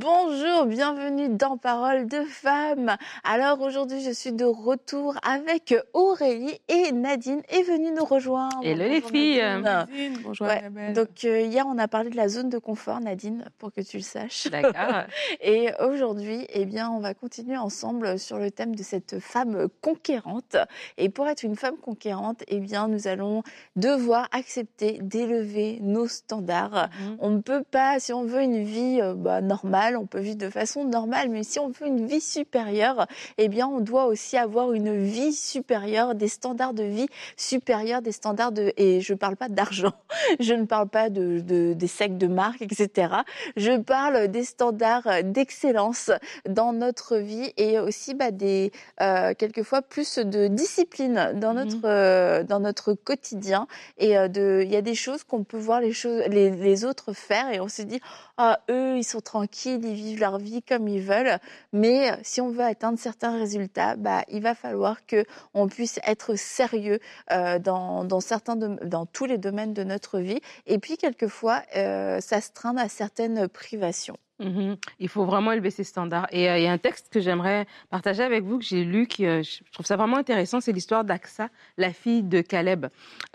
Bonjour, bienvenue dans Parole de femmes. Alors aujourd'hui, je suis de retour avec Aurélie et Nadine est venue nous rejoindre. Hello les filles. Nadine. Bonjour Ouais. Donc euh, hier, on a parlé de la zone de confort, Nadine, pour que tu le saches. D'accord. Et aujourd'hui, eh bien, on va continuer ensemble sur le thème de cette femme conquérante. Et pour être une femme conquérante, eh bien, nous allons devoir accepter d'élever nos standards. Mhm. On ne peut pas, si on veut une vie euh, bah, normale, on peut vivre de façon normale, mais si on veut une vie supérieure, eh bien, on doit aussi avoir une vie supérieure, des standards de vie supérieurs, des standards de, et je ne parle pas d'argent, je ne parle pas de, de- des sacs de marque, etc. Je parle des standards d'excellence dans notre vie et aussi bah, des, euh, quelquefois plus de discipline dans Mhm. notre, euh, dans notre quotidien. Et euh, il y a des choses qu'on peut voir les, choses, les, les autres faire et on se dit, ah, eux, ils sont tranquilles, ils vivent leur vie comme ils veulent. Mais si on veut atteindre certains résultats, bah, il va falloir que on puisse être sérieux euh, dans, certains dans tous les domaines de notre vie. Et puis, quelquefois, euh, s'astreindre à certaines privations. Mhm. Il faut vraiment élever ses standards. Et euh, il y a un texte que j'aimerais partager avec vous, que j'ai lu, qui, euh, je trouve ça vraiment intéressant, c'est l'histoire d'Aksa, la fille de Caleb.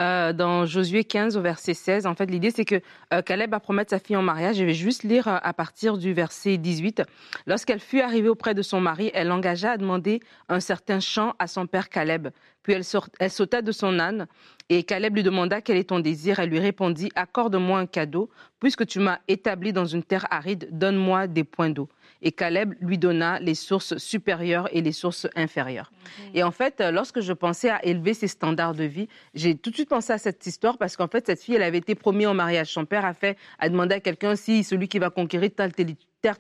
Euh, dans Josué 15 au verset 16, en fait, l'idée c'est que euh, Caleb va promettre sa fille en mariage. Je vais juste lire à partir du verset 18. Lorsqu'elle fut arrivée auprès de son mari, elle l'engagea à demander un certain chant à son père Caleb. Puis elle, sort- elle sauta de son âne et Caleb lui demanda quel est ton désir. Elle lui répondit, accorde-moi un cadeau. Puisque tu m'as établi dans une terre aride, donne-moi des points d'eau. Et Caleb lui donna les sources supérieures et les sources inférieures. Et en fait, lorsque je pensais à élever ses standards de vie, j'ai tout de suite pensé à cette histoire parce qu'en fait, cette fille, elle avait été promise en mariage. Son père a fait, a demandé à quelqu'un si celui qui va conquérir tel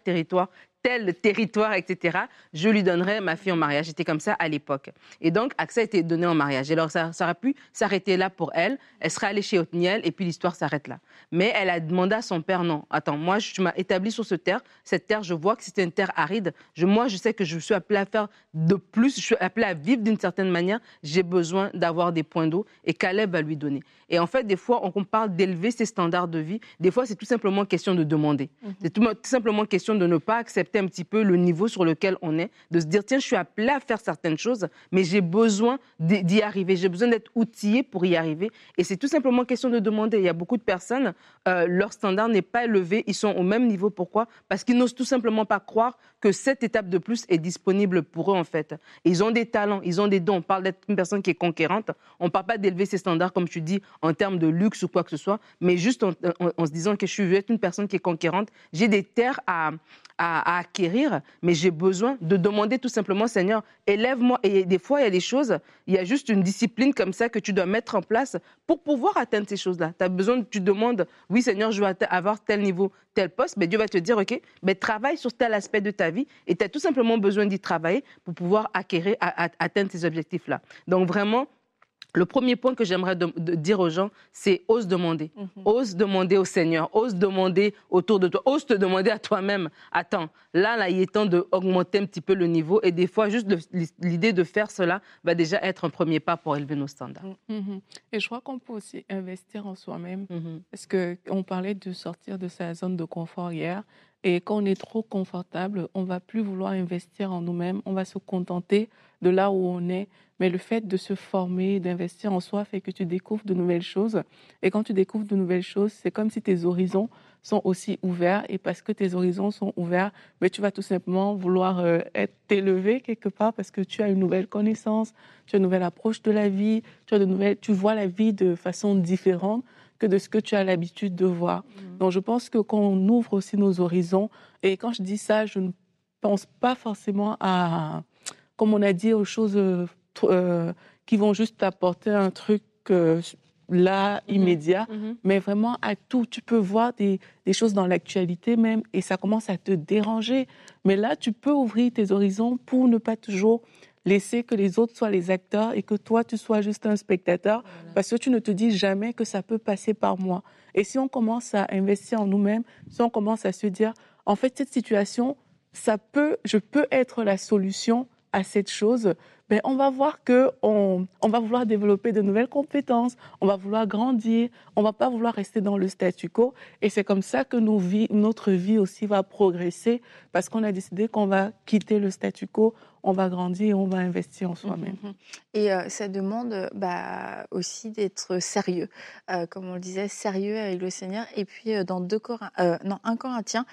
territoire, tel territoire, etc., je lui donnerai ma fille en mariage. C'était comme ça à l'époque. Et donc, accès a été donné en mariage. Et alors, ça, ça aurait pu s'arrêter là pour elle. Elle serait allée chez Othniel et puis l'histoire s'arrête là. Mais elle a demandé à son père, non, attends, moi, je- m'as établi sur cette terre. Cette terre, je vois que c'était une terre aride. Je, moi, je sais que je suis appelée à faire de plus. Je suis appelée à vivre d'une certaine manière. J'ai besoin d'avoir des points d'eau. Et Caleb va lui donner. Et en fait, des fois, on parle d'élever ses standards de vie. Des fois, c'est tout simplement question de demander. C'est tout, tout simplement question de ne pas accepter un petit peu le niveau sur lequel on est, de se dire, tiens, je suis appelé à faire certaines choses, mais j'ai besoin d'y arriver. J'ai besoin d'être outillé pour y arriver. Et c'est tout simplement question de demander. Il y a beaucoup de personnes, euh, leur standard n'est pas élevé, ils sont au même niveau. Pourquoi? Parce qu'ils n'osent tout simplement pas croire que cette étape de plus est disponible pour eux, en fait. Ils ont des talents, ils ont des dons. On parle d'être une personne qui est conquérante. On ne parle pas d'élever ses standards, comme tu dis, en termes de luxe ou quoi que ce soit, mais juste en, se disant que je suis une personne qui est conquérante. J'ai des terres à acquérir, mais j'ai besoin de demander tout simplement, Seigneur, élève-moi. Et des fois, il y a des choses, il y a juste une discipline comme ça que tu dois mettre en place pour pouvoir atteindre ces choses-là. Tu as besoin, tu demandes, oui, Seigneur, je veux avoir tel niveau, tel poste, mais Dieu va te dire, OK, mais travaille sur tel aspect de ta vie et tu as tout simplement besoin d'y travailler pour pouvoir acquérir, atteindre ces objectifs-là. Donc vraiment, le premier point que j'aimerais de- de dire aux gens, c'est ose demander. Ose demander au Seigneur, ose demander autour de toi, ose te demander à toi-même. Attends, là, là, il est temps d'augmenter un petit peu le niveau. Et des fois, juste l'idée de faire cela va déjà être un premier pas pour élever nos standards. Mhm. Et je crois qu'on peut aussi investir en soi-même. Mhm. Parce qu'on parlait de sortir de sa zone de confort hier. Et quand on est trop confortable, on va plus vouloir investir en nous-mêmes. On va se contenter de là où on est. Mais le fait de se former, d'investir en soi, fait que tu découvres de nouvelles choses. Et quand tu découvres de nouvelles choses, c'est comme si tes horizons sont aussi ouverts. Et parce que tes horizons sont ouverts, mais tu vas tout simplement vouloir euh, être élevé quelque part parce que tu as une nouvelle connaissance, tu as une nouvelle approche de la vie, tu as de nouvelles, tu vois la vie de façon différente que de ce que tu as l'habitude de voir. Donc je pense que quand on ouvre aussi nos horizons, et quand je dis ça, je ne pense pas forcément à, comme on a dit, aux choses euh, euh, qui vont juste apporter un truc euh, là, Mhm. immédiat, Mhm. mais vraiment à tout. Tu peux voir des, des choses dans l'actualité même et ça commence à te déranger. Mais là, tu peux ouvrir tes horizons pour ne pas toujours laisser que les autres soient les acteurs et que toi, tu sois juste un spectateur, parce que tu ne te dis jamais que ça peut passer par moi. Et si on commence à investir en nous-mêmes, si on commence à se dire, en fait, cette situation, ça peut, je peux être la solution à cette chose, ben, on va voir que on, va vouloir développer de nouvelles compétences, on va vouloir grandir, on va pas vouloir rester dans le statu quo. Et c'est comme ça que nos vies, notre vie aussi va progresser parce qu'on a décidé qu'on va quitter le statu quo, on va grandir et on va investir en soi-même. Mhm. Et euh, ça demande bah, aussi d'être sérieux, euh, comme on le disait, sérieux avec le Seigneur. Et puis euh, dans deux non, 1 Corinthien,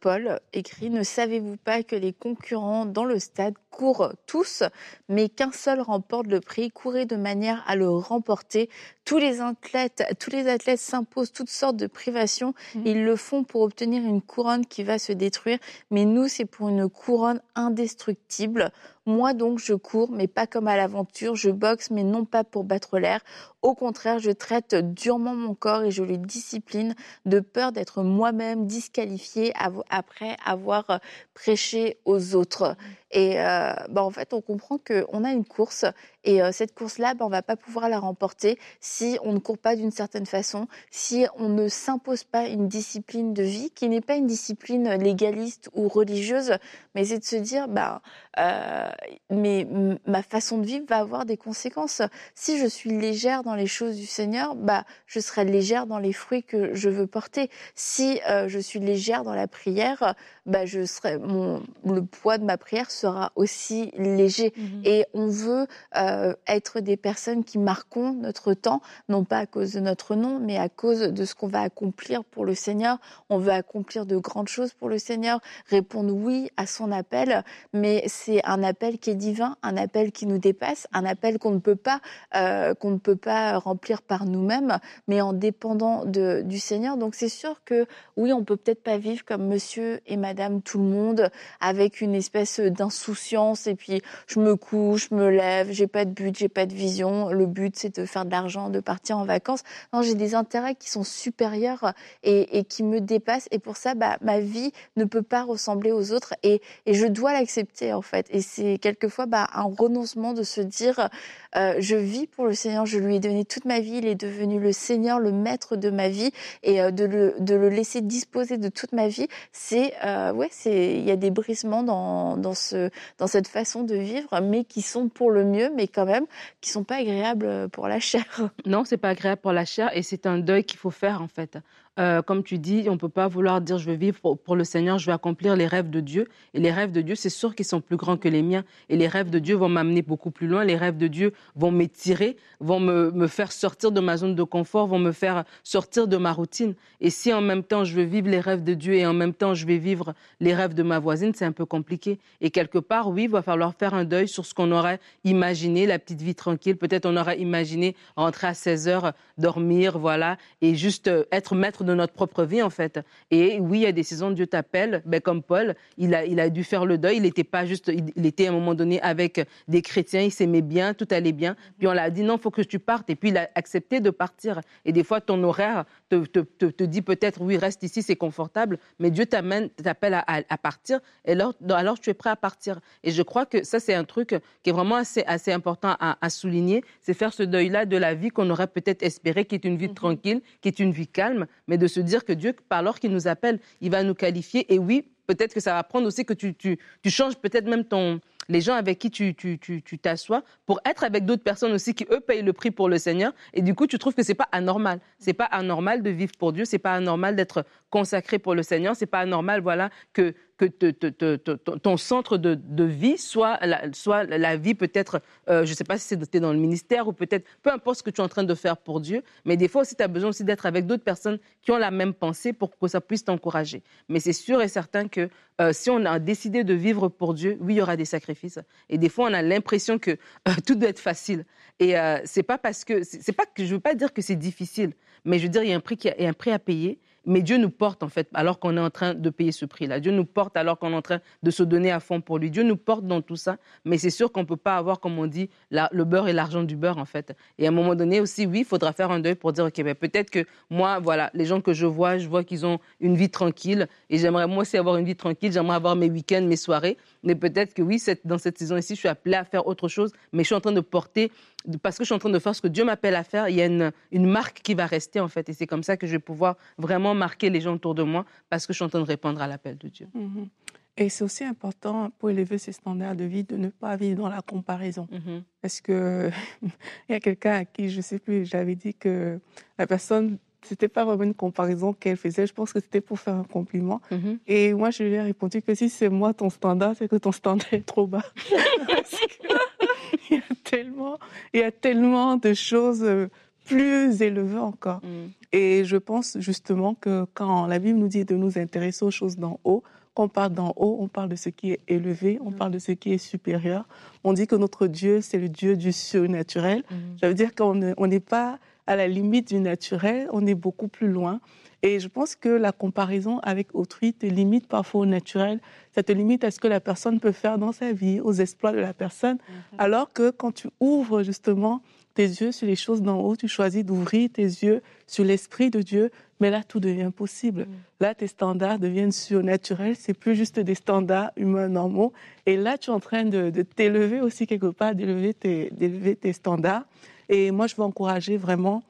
Paul écrit Ne savez-vous pas que les concurrents dans le stade courent tous, mais qu'un seul remporte le prix? Courez de manière à le remporter. Tous les athlètes, tous les athlètes s'imposent toutes sortes de privations. Mhm. Ils le font pour obtenir une couronne qui va se détruire, mais nous, c'est pour une couronne indestructible. Moi donc je cours, mais pas comme à l'aventure, je boxe, mais non pas pour battre l'air. Au contraire, je traite durement mon corps et je le discipline de peur d'être moi-même disqualifié après avoir prêché aux autres. Et euh, bah, en fait, on comprend qu'on a une course et euh, cette course-là, bah, on va pas pouvoir la remporter si on ne court pas d'une certaine façon, si on ne s'impose pas une discipline de vie qui n'est pas une discipline légaliste ou religieuse, mais c'est de se dire, bah, euh, mais ma façon de vivre va avoir des conséquences. Si je suis légère dans les choses du Seigneur, bah, je serai légère dans les fruits que je veux porter. Si euh, je suis légère dans la prière, bah, je serai, mon, le poids de ma prière sera aussi léger. Mhm. Et on veut euh, être des personnes qui marquons notre temps, non pas à cause de notre nom, mais à cause de ce qu'on va accomplir pour le Seigneur. On veut accomplir de grandes choses pour le Seigneur, répondre oui à son appel, mais c'est un appel qui est divin, un appel qui nous dépasse, un appel qu'on ne peut pas, euh, qu'on ne peut pas remplir par nous-mêmes, mais en dépendant de, du Seigneur. Donc c'est sûr que oui, on peut peut-être pas vivre comme Monsieur et Madame tout le monde, avec une espèce d'insouciance et puis je me couche, je me lève, j'ai pas de but, j'ai pas de vision. Le but c'est de faire de l'argent, de partir en vacances. Non, j'ai des intérêts qui sont supérieurs et, qui me dépassent et pour ça, bah, ma vie ne peut pas ressembler aux autres et, et je dois l'accepter en fait. Et c'est quelquefois bah, un renoncement de se dire euh, je vis pour le Seigneur, je lui ai donné toute ma vie, il est devenu le Seigneur, le maître de ma vie, et euh, de, le, de le laisser disposer de toute ma vie, c'est euh, ouais, c'est il y a des brisements dans, dans ce dans cette façon de vivre, mais qui sont pour le mieux, mais quand même qui sont pas agréables pour la chair. Non, c'est pas agréable pour la chair, et c'est un deuil qu'il faut faire en fait. Euh, comme tu dis, on ne peut pas vouloir dire je veux vivre pour, le Seigneur, je vais accomplir les rêves de Dieu. Et les rêves de Dieu, c'est sûr qu'ils sont plus grands que les miens. Et les rêves de Dieu vont m'amener beaucoup plus loin. Les rêves de Dieu vont m'étirer, vont me, faire sortir de ma zone de confort, vont me faire sortir de ma routine. Et si en même temps je veux vivre les rêves de Dieu et en même temps je vais vivre les rêves de ma voisine, c'est un peu compliqué. Et quelque part, oui, il va falloir faire un deuil sur ce qu'on aurait imaginé, la petite vie tranquille. Peut-être on aurait imaginé rentrer à 16 heures, dormir, voilà, et juste euh, être maître de notre propre vie, en fait. Et oui, il y a des saisons, Dieu t'appelle, ben, comme Paul, il a, il a dû faire le deuil. Il n'était pas juste, il, était à un moment donné avec des chrétiens, il s'aimait bien, tout allait bien. Puis on l'a dit, non, faut que tu partes. Et puis il a accepté de partir. Et des fois, ton horaire te, te, te, dit peut-être, oui, reste ici, c'est confortable, mais Dieu t'amène, t'appelle à, à, partir. Et alors, alors, tu es prêt à partir. Et je crois que ça, c'est un truc qui est vraiment assez, assez important à, à souligner, c'est faire ce deuil-là de la vie qu'on aurait peut-être espéré, qui est une vie mhm. tranquille, qui est une vie calme, mais de se dire que Dieu, par l'heure qu'il nous appelle, il va nous qualifier. Et oui, peut-être que ça va prendre aussi que tu, tu, tu changes peut-être même ton, les gens avec qui tu, t'assois pour être avec d'autres personnes aussi qui, eux, payent le prix pour le Seigneur. Et du coup, tu trouves que c'est pas anormal. C'est pas anormal de vivre pour Dieu. C'est pas anormal d'être consacré pour le Seigneur. C'est pas anormal, voilà, que que ton centre de, vie soit la, soit la vie peut-être, euh, je ne sais pas si c'est dans le ministère ou peut-être, peu importe ce que tu es en train de faire pour Dieu, mais des fois aussi tu as besoin aussi d'être avec d'autres personnes qui ont la même pensée pour que ça puisse t'encourager. Mais c'est sûr et certain que euh, si on a décidé de vivre pour Dieu, oui, il y aura des sacrifices. Et des fois, on a l'impression que euh, tout doit être facile. Et c'est pas parce que, c'est pas que je veux pas dire que c'est difficile, mais je veux dire, il y a un prix, il y a un prix à payer Mais Dieu nous porte, en fait, alors qu'on est en train de payer ce prix-là. Dieu nous porte alors qu'on est en train de se donner à fond pour lui. Dieu nous porte dans tout ça, mais c'est sûr qu'on ne peut pas avoir, comme on dit, le beurre et l'argent du beurre, en fait. Et à un moment donné aussi, oui, il faudra faire un deuil pour dire, OK, ben, peut-être que moi, voilà, les gens que je vois, je vois qu'ils ont une vie tranquille et j'aimerais moi aussi avoir une vie tranquille, j'aimerais avoir mes week-ends, mes soirées. Mais peut-être que oui, dans cette saison ici, je suis appelée à faire autre chose, mais je suis en train de porter parce que je suis en train de faire ce que Dieu m'appelle à faire, il y a une, marque qui va rester en fait. Et c'est comme ça que je vais pouvoir vraiment marquer les gens autour de moi parce que je suis en train de répondre à l'appel de Dieu. Mm-hmm. Et c'est aussi important pour élever ses standards de vie de ne pas vivre dans la comparaison. Mm-hmm. Parce que il y a quelqu'un à qui, je ne sais plus, j'avais dit que la personne c'était pas vraiment une comparaison qu'elle faisait. Je pense que c'était pour faire un compliment. Mm-hmm. Et moi, je lui ai répondu que si c'est moi ton standard, c'est que ton standard est trop bas. il y a tellement, il y a tellement de choses euh, plus élevées encore. Mm. Et je pense justement que quand la Bible nous dit de nous intéresser aux choses d'en haut, quand on parle d'en haut, on parle de ce qui est élevé, on mm. parle de ce qui est supérieur. On dit que notre Dieu, c'est le Dieu du surnaturel. Mm. Ça veut dire qu'on n'est pas à la limite du naturel, on est beaucoup plus loin. Et je pense que la comparaison avec autrui te limite parfois au naturel. Ça te limite à ce que la personne peut faire dans sa vie, aux exploits de la personne. Mhm. Alors que quand tu ouvres justement tes yeux sur les choses d'en haut, tu choisis d'ouvrir tes yeux sur l'Esprit de Dieu, mais là, tout devient possible. Mhm. Là, tes standards deviennent surnaturels. C'est plus juste des standards humains normaux. Et là, tu es en train de, t'élever aussi quelque part, d'élever tes, tes standards. Et moi, je veux encourager vraiment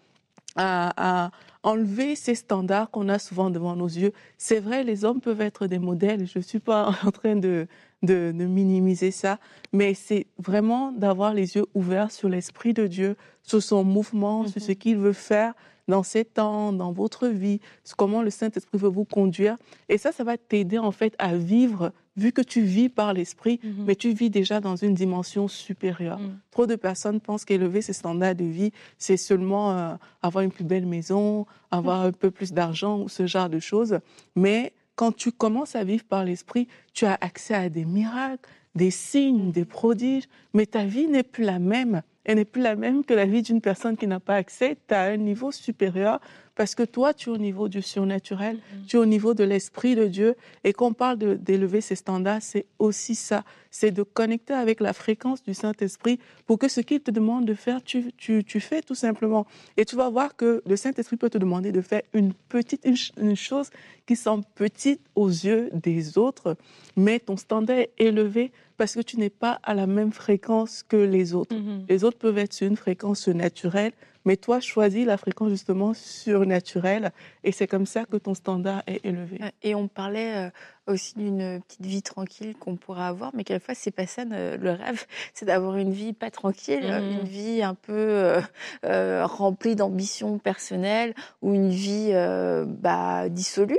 à, enlever ces standards qu'on a souvent devant nos yeux. C'est vrai, les hommes peuvent être des modèles. Je ne suis pas en train de, de, minimiser ça, mais c'est vraiment d'avoir les yeux ouverts sur l'Esprit de Dieu, sur son mouvement, sur ce mhm. qu'il veut faire dans ces temps, dans votre vie, comment le Saint-Esprit veut vous conduire. Et ça, ça va t'aider en fait à vivre vu que tu vis par l'esprit, mhm. mais tu vis déjà dans une dimension supérieure. Mhm. Trop de personnes pensent qu'élever ses standards de vie, c'est seulement euh, avoir une plus belle maison, avoir un peu plus d'argent ou ce genre de choses. Mais quand tu commences à vivre par l'esprit, tu as accès à des miracles, des signes, des prodiges, mais ta vie n'est plus la même. Elle n'est plus la même que la vie d'une personne qui n'a pas accès. Tu as un niveau supérieur parce que toi, tu es au niveau du surnaturel, mm-hmm. tu es au niveau de l'Esprit de Dieu. Et qu'on parle d'élever ces standards, c'est aussi ça. C'est de connecter avec la fréquence du Saint-Esprit pour que ce qu'il te demande de faire, tu, tu, tu, fais tout simplement. Et tu vas voir que le Saint-Esprit peut te demander de faire une petite, une, chose qui semble petite aux yeux des autres, mais ton standard est élevé parce que tu n'es pas à la même fréquence que les autres. Mm-hmm. Les autres peuvent être sur une fréquence naturelle, mais toi, choisis la fréquence justement surnaturelle et c'est comme ça que ton standard est élevé. Et on parlait euh, aussi d'une petite vie tranquille qu'on pourrait avoir, mais quelquefois c'est pas ça le rêve, c'est d'avoir une vie pas tranquille, mmh. une vie un peu euh, euh, remplie d'ambitions personnelles ou une vie euh, bah, dissolue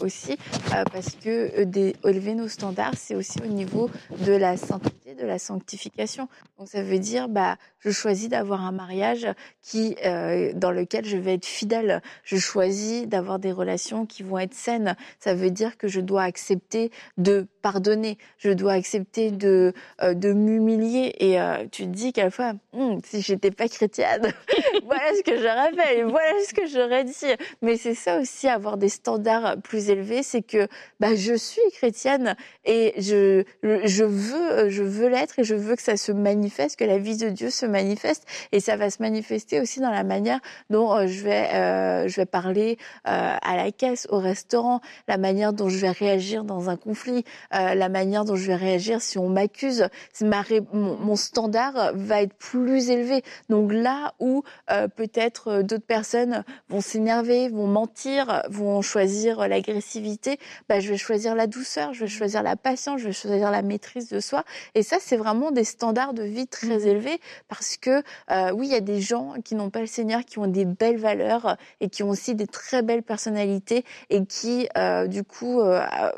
aussi, parce que élever nos standards, c'est aussi au niveau de la sainteté, de la sanctification. Donc ça veut dire, bah, je choisis d'avoir un mariage qui, dans lequel je vais être fidèle. Je choisis d'avoir des relations qui vont être saines. Ça veut dire que je dois accepter de pardonner, je dois accepter de, euh, m'humilier. Et euh, tu te dis quelquefois, hum, si j'étais pas chrétienne, voilà ce que j'aurais fait, voilà ce que j'aurais dit. Mais c'est ça aussi, avoir des standards plus élevés, c'est que bah, je suis chrétienne et je, veux, je veux l'être et je veux que ça se manifeste, que la vie de Dieu se manifeste. Et ça va se manifester aussi dans la manière dont euh, je vais, parler à la caisse, au restaurant, la manière dont je vais réagir dans un conflit, euh, la manière dont je vais réagir si on m'accuse, mon, standard va être plus élevé. Donc là où euh, peut-être euh, d'autres personnes vont s'énerver, vont mentir, vont choisir l'agressivité, bah, je vais choisir la douceur, je vais choisir la patience, je vais choisir la maîtrise de soi. Et ça, c'est vraiment des standards de vie très mmh. élevés parce que oui, il y a des gens qui n'ont pas le Seigneur, qui ont des belles valeurs et qui ont aussi des très belles personnalités et qui, du coup,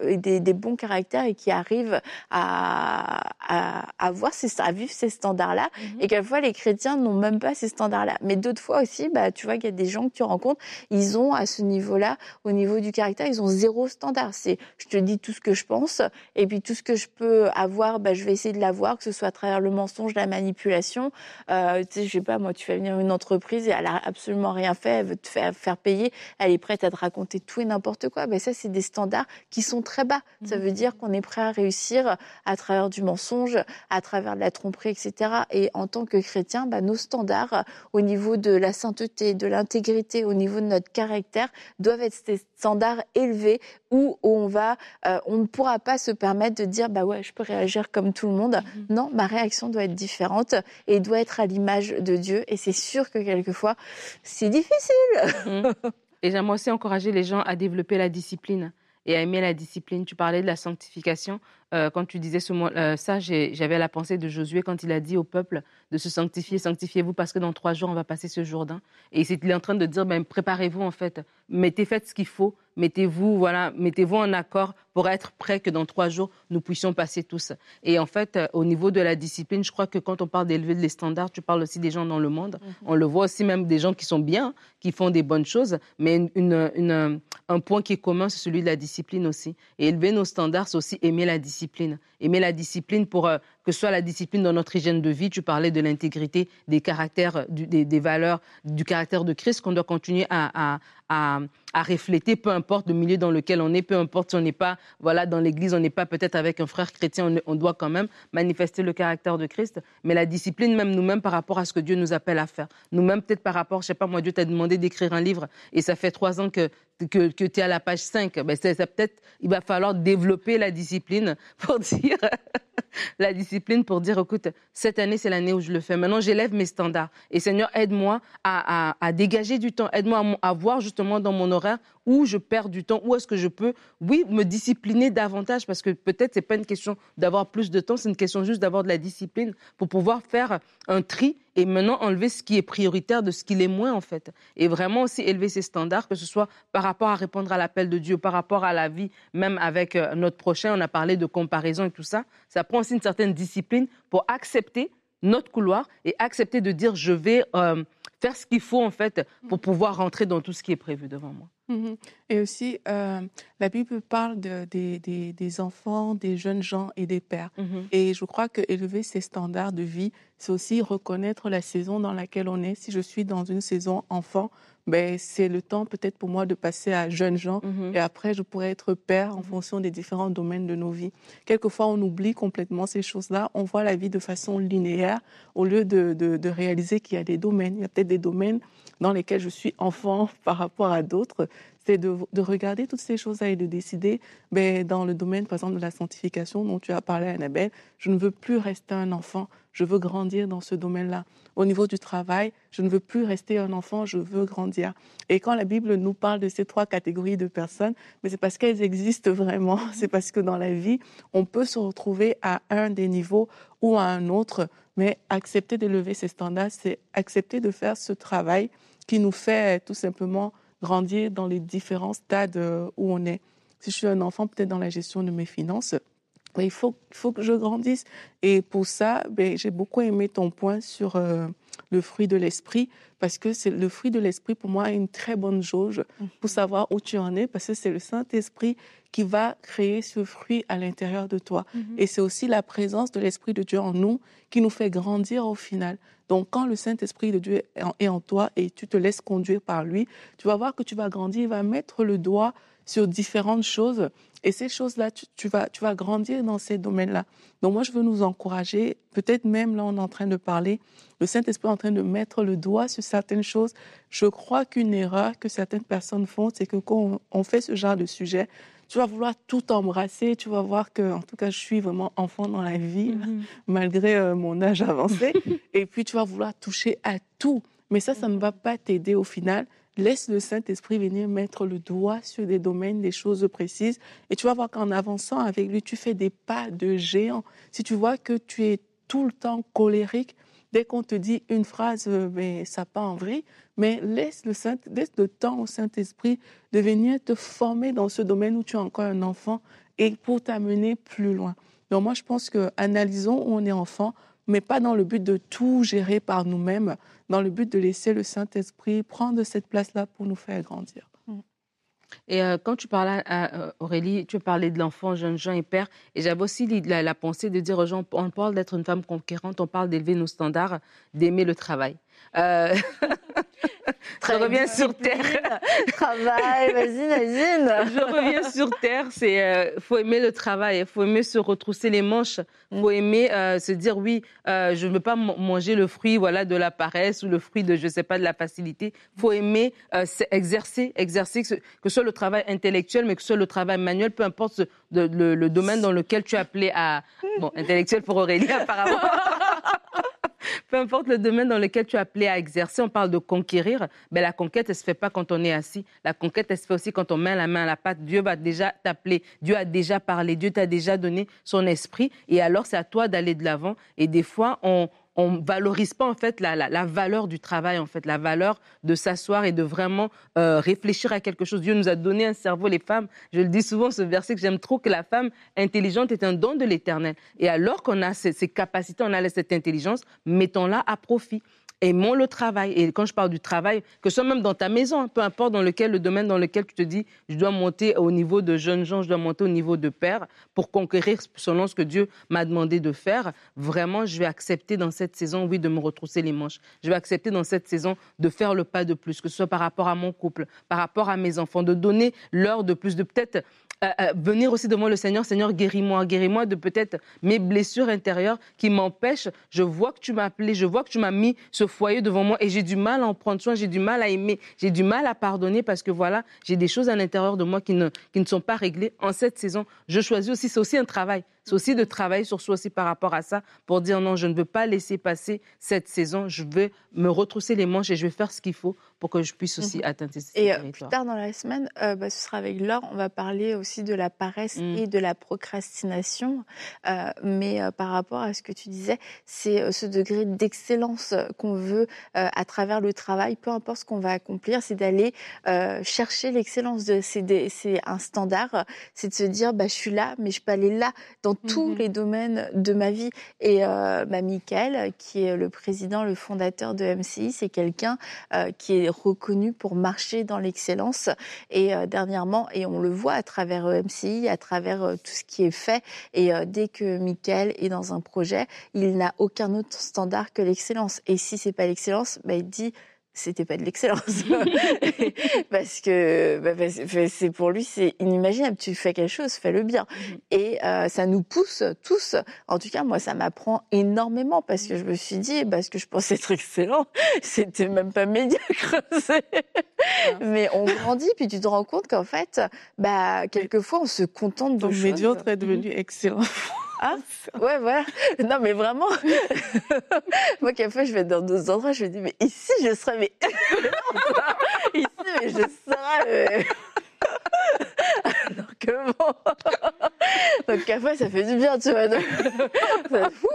des, bons caractères et qui arrivent à, à, à voir ces, à vivre ces standards-là, et quelquefois les chrétiens n'ont même pas ces standards-là. Mais d'autres fois aussi, bah, tu vois qu'il y a des gens que tu rencontres, ils ont à ce niveau-là, au niveau du caractère, ils ont zéro standard. C'est, je te dis tout ce que je pense, et puis tout ce que je peux avoir, bah, je vais essayer de l'avoir, que ce soit à travers le mensonge, la manipulation. Euh, tu sais, je sais pas, moi, tu fais venir une entreprise et elle a absolument rien fait, elle veut te faire, faire payer, elle est prête à te raconter tout et n'importe quoi. Ben ça, c'est des standards qui sont très bas. Ça veut dire qu'on est prêt à réussir à travers du mensonge, à travers de la tromperie, etc. Et en tant que chrétien, ben, nos standards au niveau de la sainteté, de l'intégrité, au niveau de notre caractère, doivent être des standards élevés où on va, euh, on ne pourra pas se permettre de dire bah ouais, je peux réagir comme tout le monde. Mm-hmm. Non, ma réaction doit être différente et doit être à l'image de Dieu. Et c'est sûr que quelquefois, c'est difficile. Mm. Et j'aimerais aussi encourager les gens à développer la discipline et à aimer la discipline. Tu parlais de la sanctification. Euh, quand tu disais ce mot, euh, ça, j'avais la pensée de Josué quand il a dit au peuple de se sanctifier, sanctifiez-vous parce que dans trois jours, on va passer ce Jourdain. Et il est en train de dire, ben, préparez-vous en fait, mettez, faites ce qu'il faut, mettez-vous, voilà, mettez-vous en accord pour être prêt que dans trois jours, nous puissions passer tous. Et en fait, euh, au niveau de la discipline, je crois que quand on parle d'élever les standards, tu parles aussi des gens dans le monde. Mhm. On le voit aussi même des gens qui sont bien, qui font des bonnes choses, mais une, un point qui est commun, c'est celui de la discipline aussi. Et élever nos standards, c'est aussi aimer la discipline. Aimer la discipline pour que ce soit la discipline dans notre hygiène de vie. Tu parlais de l'intégrité, des caractères, des, valeurs, du caractère de Christ qu'on doit continuer à, à, à, refléter, peu importe le milieu dans lequel on est, peu importe si on n'est pas voilà, dans l'église, on n'est pas peut-être avec un frère chrétien, on, doit quand même manifester le caractère de Christ. Mais la discipline, même nous-mêmes, par rapport à ce que Dieu nous appelle à faire. Nous-mêmes, peut-être par rapport, je sais pas, moi, Dieu t'a demandé d'écrire un livre et ça fait trois ans que, que, tu es à la page 5. Ben, peut-être, il va falloir développer la discipline pour dire la discipline pour dire, écoute, cette année, c'est l'année où je le fais. Maintenant, j'élève mes standards. Et Seigneur, aide-moi à, à, dégager du temps. Aide-moi à, voir justement dans mon horaire où je perds du temps, où est-ce que je peux, oui, me discipliner davantage, parce que peut-être c'est pas une question d'avoir plus de temps, c'est une question juste d'avoir de la discipline pour pouvoir faire un tri et maintenant enlever ce qui est prioritaire de ce qui l'est moins en fait. Et vraiment aussi élever ses standards, que ce soit par rapport à répondre à l'appel de Dieu, par rapport à la vie, même avec euh, notre prochain, on a parlé de comparaison et tout ça. Ça prend aussi une certaine discipline pour accepter notre couloir et accepter de dire je vais euh, faire ce qu'il faut en fait pour pouvoir rentrer dans tout ce qui est prévu devant moi. Mhm. Et aussi, euh, la Bible parle de, des, enfants, des jeunes gens et des pères. Mhm. Et je crois que élever ces standards de vie, c'est aussi reconnaître la saison dans laquelle on est. Si je suis dans une saison enfant, ben, c'est le temps peut-être pour moi de passer à jeunes gens mhm. et après je pourrais être père en fonction des différents domaines de nos vies. Quelquefois on oublie complètement ces choses-là, on voit la vie de façon linéaire au lieu de, de réaliser qu'il y a des domaines. Il y a peut-être des domaines dans lesquels je suis enfant par rapport à d'autres, de, regarder toutes ces choses-là et de décider, ben, dans le domaine, par exemple, de la sanctification dont tu as parlé, Annabelle, je ne veux plus rester un enfant, je veux grandir dans ce domaine-là. Au niveau du travail, je ne veux plus rester un enfant, je veux grandir. Et quand la Bible nous parle de ces trois catégories de personnes, mais c'est parce qu'elles existent vraiment. C'est parce que dans la vie, on peut se retrouver à un des niveaux ou à un autre, mais accepter d'élever ces standards, c'est accepter de faire ce travail qui nous fait tout simplement grandir dans les différents stades euh, où on est. Si je suis un enfant, peut-être dans la gestion de mes finances, il faut, faut que je grandisse. Et pour ça, ben, j'ai beaucoup aimé ton point sur euh, le fruit de l'esprit, parce que c'est le fruit de l'esprit pour moi est une très bonne jauge pour mhm. savoir où tu en es, parce que c'est le Saint-Esprit qui va créer ce fruit à l'intérieur de toi. Mhm. Et c'est aussi la présence de l'Esprit de Dieu en nous qui nous fait grandir au final. Donc quand le Saint-Esprit de Dieu est en toi et tu te laisses conduire par lui, tu vas voir que tu vas grandir, il va mettre le doigt sur différentes choses. Et ces choses-là, tu, vas, tu vas grandir dans ces domaines-là. Donc moi, je veux nous encourager, peut-être même là, on est en train de parler, le Saint-Esprit est en train de mettre le doigt sur certaines choses. Je crois qu'une erreur que certaines personnes font, c'est que quand on, fait ce genre de sujet, tu vas vouloir tout embrasser, tu vas voir que, en tout cas, je suis vraiment enfant dans la vie, mm-hmm. malgré euh, mon âge avancé. et puis, tu vas vouloir toucher à tout. Mais ça, ça ne va pas t'aider au final. Laisse le Saint-Esprit venir mettre le doigt sur des domaines, des choses précises. Et tu vas voir qu'en avançant avec lui, tu fais des pas de géant. Si tu vois que tu es tout le temps colérique, dès qu'on te dit une phrase, mais euh, ben, ça part en vrille, mais laisse le, Saint, laisse le temps au Saint-Esprit de venir te former dans ce domaine où tu es encore un enfant et pour t'amener plus loin. Donc moi, je pense que analysons où on est enfant, mais pas dans le but de tout gérer par nous-mêmes, dans le but de laisser le Saint-Esprit prendre cette place-là pour nous faire grandir. Et euh, quand tu parlais, à, euh, Aurélie, tu parlais de l'enfant, jeune gens et père. Et j'avais aussi la, la, pensée de dire aux gens, on parle d'être une femme conquérante, on parle d'élever nos standards, d'aimer le travail. Euh... je reviens sur terre. Travail, vas-y, vas-y. je reviens sur terre. C'est euh, faut aimer le travail, il faut aimer se retrousser les manches, il faut aimer euh, se dire oui, euh, je ne veux pas manger le fruit voilà de la paresse ou le fruit de je sais pas de la facilité. Il faut aimer exercer, exercer que ce soit le travail intellectuel, mais que ce soit le travail manuel, peu importe le, le, domaine dans lequel tu es appelé à bon intellectuel pour Aurélie apparemment. Peu importe le domaine dans lequel tu es appelé à exercer, on parle de conquérir, mais la conquête, elle se fait pas quand on est assis. La conquête, elle se fait aussi quand on met la main à la pâte. Dieu va déjà t'appeler, Dieu a déjà parlé, Dieu t'a déjà donné son esprit, et alors c'est à toi d'aller de l'avant. Et des fois, on, on valorise pas en fait la, la, valeur du travail, en fait, la valeur de s'asseoir et de vraiment euh, réfléchir à quelque chose. Dieu nous a donné un cerveau, les femmes. Je le dis souvent, ce verset que j'aime trop, que la femme intelligente est un don de l'Éternel. Et alors qu'on a ces, ces capacités, on a cette intelligence, mettons-la à profit aimons le travail. Et quand je parle du travail, que ce soit même dans ta maison, peu importe dans lequel, le domaine dans lequel tu te dis, je dois monter au niveau de jeunes gens, je dois monter au niveau de père pour conquérir selon ce que Dieu m'a demandé de faire. Vraiment, je vais accepter dans cette saison, oui, de me retrousser les manches. Je vais accepter dans cette saison de faire le pas de plus, que ce soit par rapport à mon couple, par rapport à mes enfants, de donner l'heure de plus, de peut-être euh, euh, venir aussi devant le Seigneur, Seigneur, guéris-moi, guéris-moi de peut-être mes blessures intérieures qui m'empêchent. Je vois que tu m'as appelé, je vois que tu m'as mis ce foyer devant moi et j'ai du mal à en prendre soin, j'ai du mal à aimer, j'ai du mal à pardonner parce que voilà, j'ai des choses à l'intérieur de moi qui ne, qui ne sont pas réglées. En cette saison, je choisis aussi, c'est aussi un travail. C'est aussi de travailler sur soi aussi par rapport à ça pour dire non, je ne veux pas laisser passer cette saison. Je veux me retrousser les manches et je vais faire ce qu'il faut pour que je puisse aussi mhm. atteindre ces Et euh, plus tard dans la semaine, euh, bah, ce sera avec Laure, on va parler aussi de la paresse mm. et de la procrastination. Euh, mais par rapport à ce que tu disais, c'est ce degré d'excellence qu'on veut à travers le travail, peu importe ce qu'on va accomplir, c'est d'aller chercher l'excellence. C'est un standard, c'est de se dire, bah, je suis là, mais je peux aller là dans tous mhm. les domaines de ma vie. Et bah, Michael, qui est le président, le fondateur de MCI, c'est quelqu'un qui est reconnu pour marcher dans l'excellence. Et euh, dernièrement, et on le voit à travers EMCI, à travers euh, tout ce qui est fait. Et euh, dès que Michael est dans un projet, il n'a aucun autre standard que l'excellence. Et si c'est pas l'excellence, bah, il dit c'était pas de l'excellence. Parce que bah, c'est pour lui c'est inimaginable. Tu fais quelque chose fais-le bien. Mhm. et euh, ça nous pousse tous. En tout cas moi ça m'apprend énormément parce que je me suis dit parce que je pensais être excellent c'était même pas médiocre ah. mais on grandit puis tu te rends compte qu'en fait bah quelquefois on se contente de Donc, médiocre est devenu excellent ah, ouais, voilà. Non, mais vraiment. Moi, quelquefois, je vais dans d'autres endroits, je me dis, mais ici, je serais, mais. ici, mais je serais. Euh, Alors que bon. Donc, quelquefois, ça fait du bien, tu vois. Fou.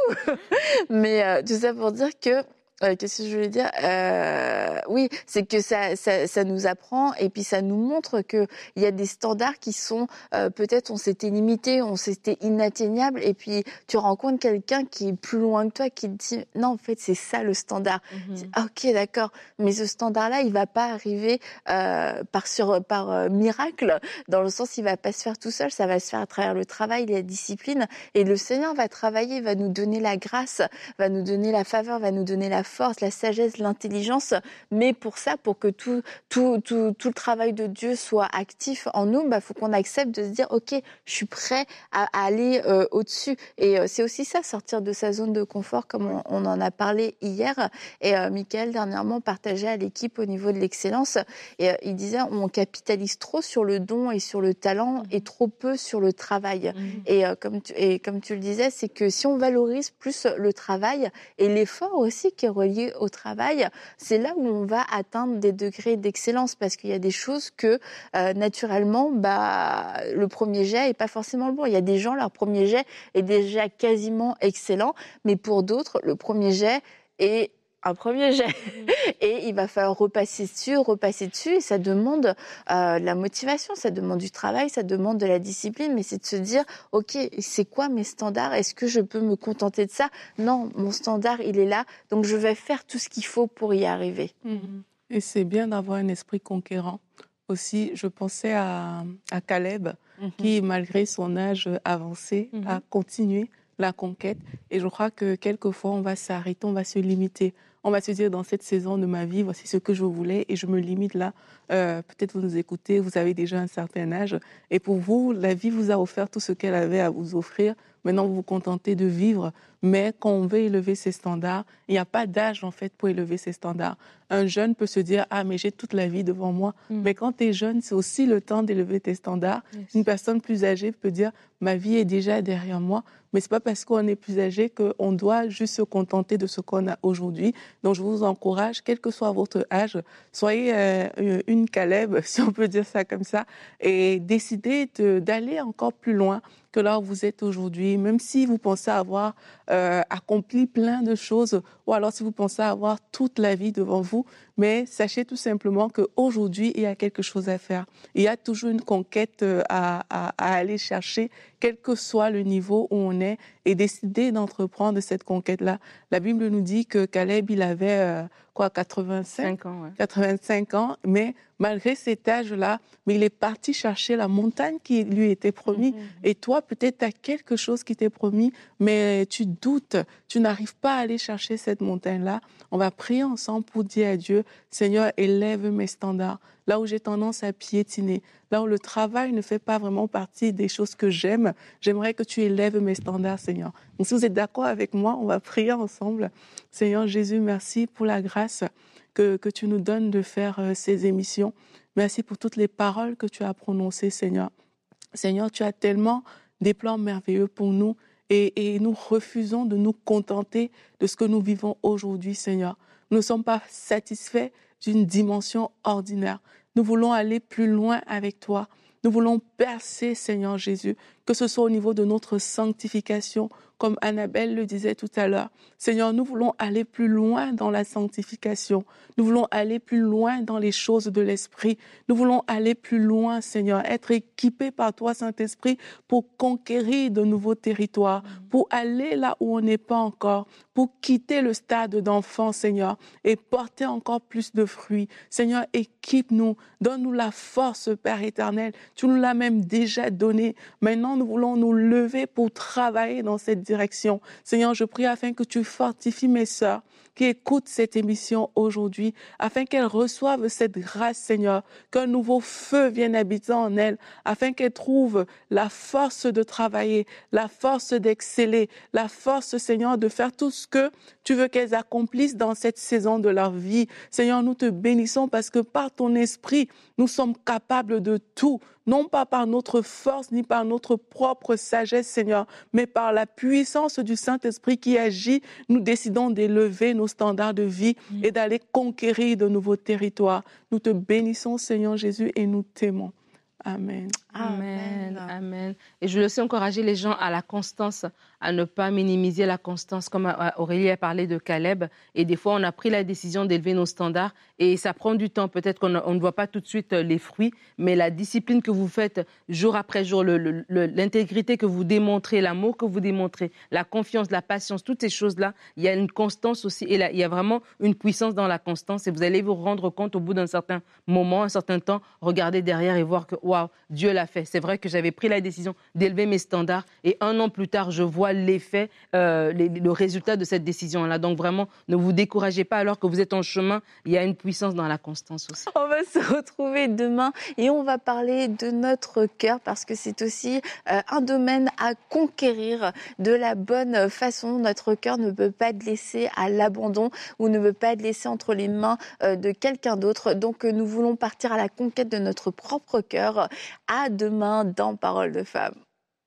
Mais euh, tout ça pour dire que euh, qu'est-ce que je voulais dire? Euh, Oui, c'est que ça, ça, ça, nous apprend et puis ça nous montre que il y a des standards qui sont euh, peut-être on s'était limité, on s'était inatteignable et puis tu rencontres quelqu'un qui est plus loin que toi qui te dit non en fait c'est ça le standard. Ah, ok d'accord, mais ce standard-là il va pas arriver euh, par sur par euh, miracle dans le sens il va pas se faire tout seul, ça va se faire à travers le travail, la discipline et le Seigneur va travailler, va nous donner la grâce, va nous donner la faveur, va nous donner la force, la sagesse, l'intelligence, mais pour ça, pour que tout, tout, tout, tout le travail de Dieu soit actif en nous, il bah, faut qu'on accepte de se dire, OK, je suis prêt à, aller euh, au-dessus. Et euh, c'est aussi ça, sortir de sa zone de confort, comme on, en a parlé hier. Et euh, Michael, dernièrement, partageait à l'équipe au niveau de l'excellence. Et euh, il disait, on capitalise trop sur le don et sur le talent et trop peu sur le travail. Mhm. Et, comme tu, et comme tu le disais, c'est que si on valorise plus le travail et l'effort aussi qui est relié au travail, c'est là où on va atteindre des degrés d'excellence parce qu'il y a des choses que euh, naturellement, bah, le premier jet est pas forcément le bon. Il y a des gens, leur premier jet est déjà quasiment excellent, mais pour d'autres, le premier jet est un premier jet. Et il va falloir repasser dessus, repasser dessus. Et ça demande euh, la motivation, ça demande du travail, ça demande de la discipline. Mais c'est de se dire, OK, c'est quoi mes standards? Est-ce que je peux me contenter de ça? Non, mon standard, il est là. Donc je vais faire tout ce qu'il faut pour y arriver. Mmh. Et c'est bien d'avoir un esprit conquérant. Aussi, je pensais à, à Caleb, mmh. qui, malgré son âge avancé, a continué la conquête. Et je crois que quelquefois, on va s'arrêter, on va se limiter. On va se dire, dans cette saison de ma vie, voici ce que je voulais et je me limite là. Euh, peut-être vous nous écoutez, vous avez déjà un certain âge. Et pour vous, la vie vous a offert tout ce qu'elle avait à vous offrir. Maintenant, vous vous contentez de vivre. Mais quand on veut élever ses standards, il n'y a pas d'âge en fait pour élever ses standards. Un jeune peut se dire ah mais j'ai toute la vie devant moi. Mm. Mais quand tu es jeune, c'est aussi le temps d'élever tes standards. Une personne plus âgée peut dire ma vie est déjà derrière moi. Mais c'est pas parce qu'on est plus âgé qu'on doit juste se contenter de ce qu'on a aujourd'hui. Donc je vous encourage, quel que soit votre âge, soyez euh, une Caleb, si on peut dire ça comme ça, et décidez d'aller encore plus loin que là où vous êtes aujourd'hui, même si vous pensez avoir euh, accompli plein de choses, ou alors si vous pensez avoir toute la vie devant vous, mais sachez tout simplement qu'aujourd'hui, il y a quelque chose à faire. Il y a toujours une conquête euh, à, aller chercher, quel que soit le niveau où on est, et décider d'entreprendre cette conquête-là. La Bible nous dit que Caleb, il avait euh, quoi, 85 ans, 85 ans, mais malgré cet âge-là, mais il est parti chercher la montagne qui lui était promise. Mm-hmm. Et toi, peut-être, tu as quelque chose qui t'est promis, mais tu doutes, tu n'arrives pas à aller chercher cette montagne-là. On va prier ensemble pour dire à Dieu, Seigneur, élève mes standards. Là où j'ai tendance à piétiner, là où le travail ne fait pas vraiment partie des choses que j'aime, j'aimerais que tu élèves mes standards, Seigneur. Donc, si vous êtes d'accord avec moi, on va prier ensemble. Seigneur Jésus, merci pour la grâce que, tu nous donnes de faire euh, ces émissions. Merci pour toutes les paroles que tu as prononcées, Seigneur. Seigneur, tu as tellement des plans merveilleux pour nous et, et, nous refusons de nous contenter de ce que nous vivons aujourd'hui, Seigneur. Nous ne sommes pas satisfaits d'une dimension ordinaire. Nous voulons aller plus loin avec toi. Nous voulons percer, Seigneur Jésus, que ce soit au niveau de notre sanctification, comme Annabelle le disait tout à l'heure. Seigneur, nous voulons aller plus loin dans la sanctification. Nous voulons aller plus loin dans les choses de l'Esprit. Nous voulons aller plus loin, Seigneur, être équipés par toi, Saint-Esprit, pour conquérir de nouveaux territoires, pour aller là où on n'est pas encore, pour quitter le stade d'enfant, Seigneur, et porter encore plus de fruits. Seigneur, équipe-nous, donne-nous la force, Père éternel. Tu nous l'as même déjà donné. Maintenant, nous voulons nous lever pour travailler dans cette direction. Seigneur, je prie afin que tu fortifies mes sœurs qui écoutent cette émission aujourd'hui, afin qu'elles reçoivent cette grâce, Seigneur, qu'un nouveau feu vienne habiter en elles, afin qu'elles trouvent la force de travailler, la force d'exceller, la force, Seigneur, de faire tout ce que tu veux qu'elles accomplissent dans cette saison de leur vie. Seigneur, nous te bénissons parce que par ton esprit, nous sommes capables de tout non pas par notre force ni par notre propre sagesse, Seigneur, mais par la puissance du Saint-Esprit qui agit, nous décidons d'élever nos standards de vie et d'aller conquérir de nouveaux territoires. Nous te bénissons, Seigneur Jésus, et nous t'aimons. Amen. Amen. Amen. Et je veux aussi encourager les gens à la constance, à ne pas minimiser la constance, comme Aurélie a parlé de Caleb. Et des fois, on a pris la décision d'élever nos standards et ça prend du temps. Peut-être qu'on ne voit pas tout de suite euh, les fruits, mais la discipline que vous faites jour après jour, l'intégrité que vous démontrez, l'amour que vous démontrez, la confiance, la patience, toutes ces choses-là, il y a une constance aussi. Et il y a vraiment une puissance dans la constance. Et vous allez vous rendre compte au bout d'un certain moment, un certain temps, regarder derrière et voir que, waouh, Dieu l'a fait. C'est vrai que j'avais pris la décision d'élever mes standards et un an plus tard, je vois l'effet, euh, le résultat de cette décision-là. Donc vraiment, ne vous découragez pas alors que vous êtes en chemin. Il y a une puissance dans la constance aussi. On va se retrouver demain et on va parler de notre cœur parce que c'est aussi euh, un domaine à conquérir de la bonne façon. Notre cœur ne peut pas être laissé à l'abandon ou ne peut pas être laissé entre les mains euh, de quelqu'un d'autre. Donc nous voulons partir à la conquête de notre propre cœur. À demain dans Parole de femme.